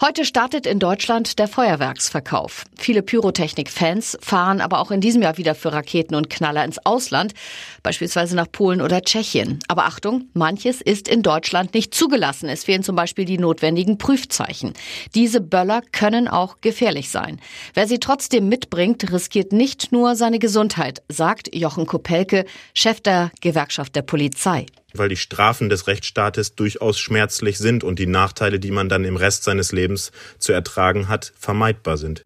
Heute startet in Deutschland der Feuerwerksverkauf. Viele Pyrotechnik-Fans fahren aber auch in diesem Jahr wieder für Raketen und Knaller ins Ausland, beispielsweise nach Polen oder Tschechien. Aber Achtung, manches ist in Deutschland nicht zugelassen. Es fehlen zum Beispiel die notwendigen Prüfzeichen. Diese Böller können auch gefährlich sein. Wer sie trotzdem mitbringt, riskiert nicht nur seine Gesundheit, sagt Jochen Kopelke, Chef der Gewerkschaft der Polizei weil die Strafen des Rechtsstaates durchaus schmerzlich sind und die Nachteile, die man dann im Rest seines Lebens zu ertragen hat, vermeidbar sind.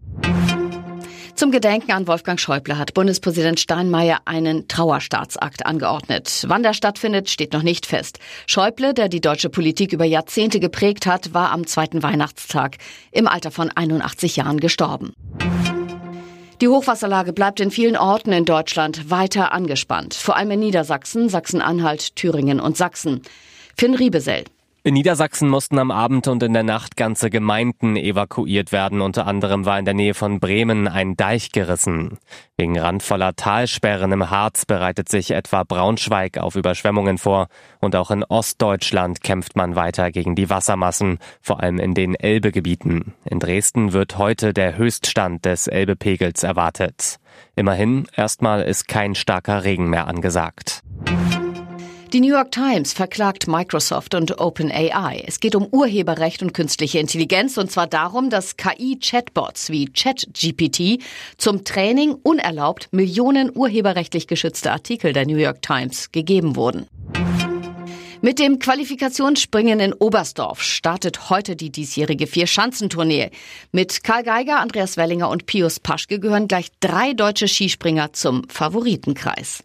Zum Gedenken an Wolfgang Schäuble hat Bundespräsident Steinmeier einen Trauerstaatsakt angeordnet. Wann der stattfindet, steht noch nicht fest. Schäuble, der die deutsche Politik über Jahrzehnte geprägt hat, war am zweiten Weihnachtstag im Alter von 81 Jahren gestorben. Die Hochwasserlage bleibt in vielen Orten in Deutschland weiter angespannt, vor allem in Niedersachsen, Sachsen-Anhalt, Thüringen und Sachsen. Finn Riebesell. In Niedersachsen mussten am Abend und in der Nacht ganze Gemeinden evakuiert werden. Unter anderem war in der Nähe von Bremen ein Deich gerissen. Wegen randvoller Talsperren im Harz bereitet sich etwa Braunschweig auf Überschwemmungen vor. Und auch in Ostdeutschland kämpft man weiter gegen die Wassermassen, vor allem in den Elbegebieten. In Dresden wird heute der Höchststand des Elbepegels erwartet. Immerhin, erstmal ist kein starker Regen mehr angesagt. Die New York Times verklagt Microsoft und OpenAI. Es geht um Urheberrecht und künstliche Intelligenz und zwar darum, dass KI-Chatbots wie ChatGPT zum Training unerlaubt Millionen urheberrechtlich geschützte Artikel der New York Times gegeben wurden. Mit dem Qualifikationsspringen in Oberstdorf startet heute die diesjährige Vier-Schanzentournee. Mit Karl Geiger, Andreas Wellinger und Pius Paschke gehören gleich drei deutsche Skispringer zum Favoritenkreis.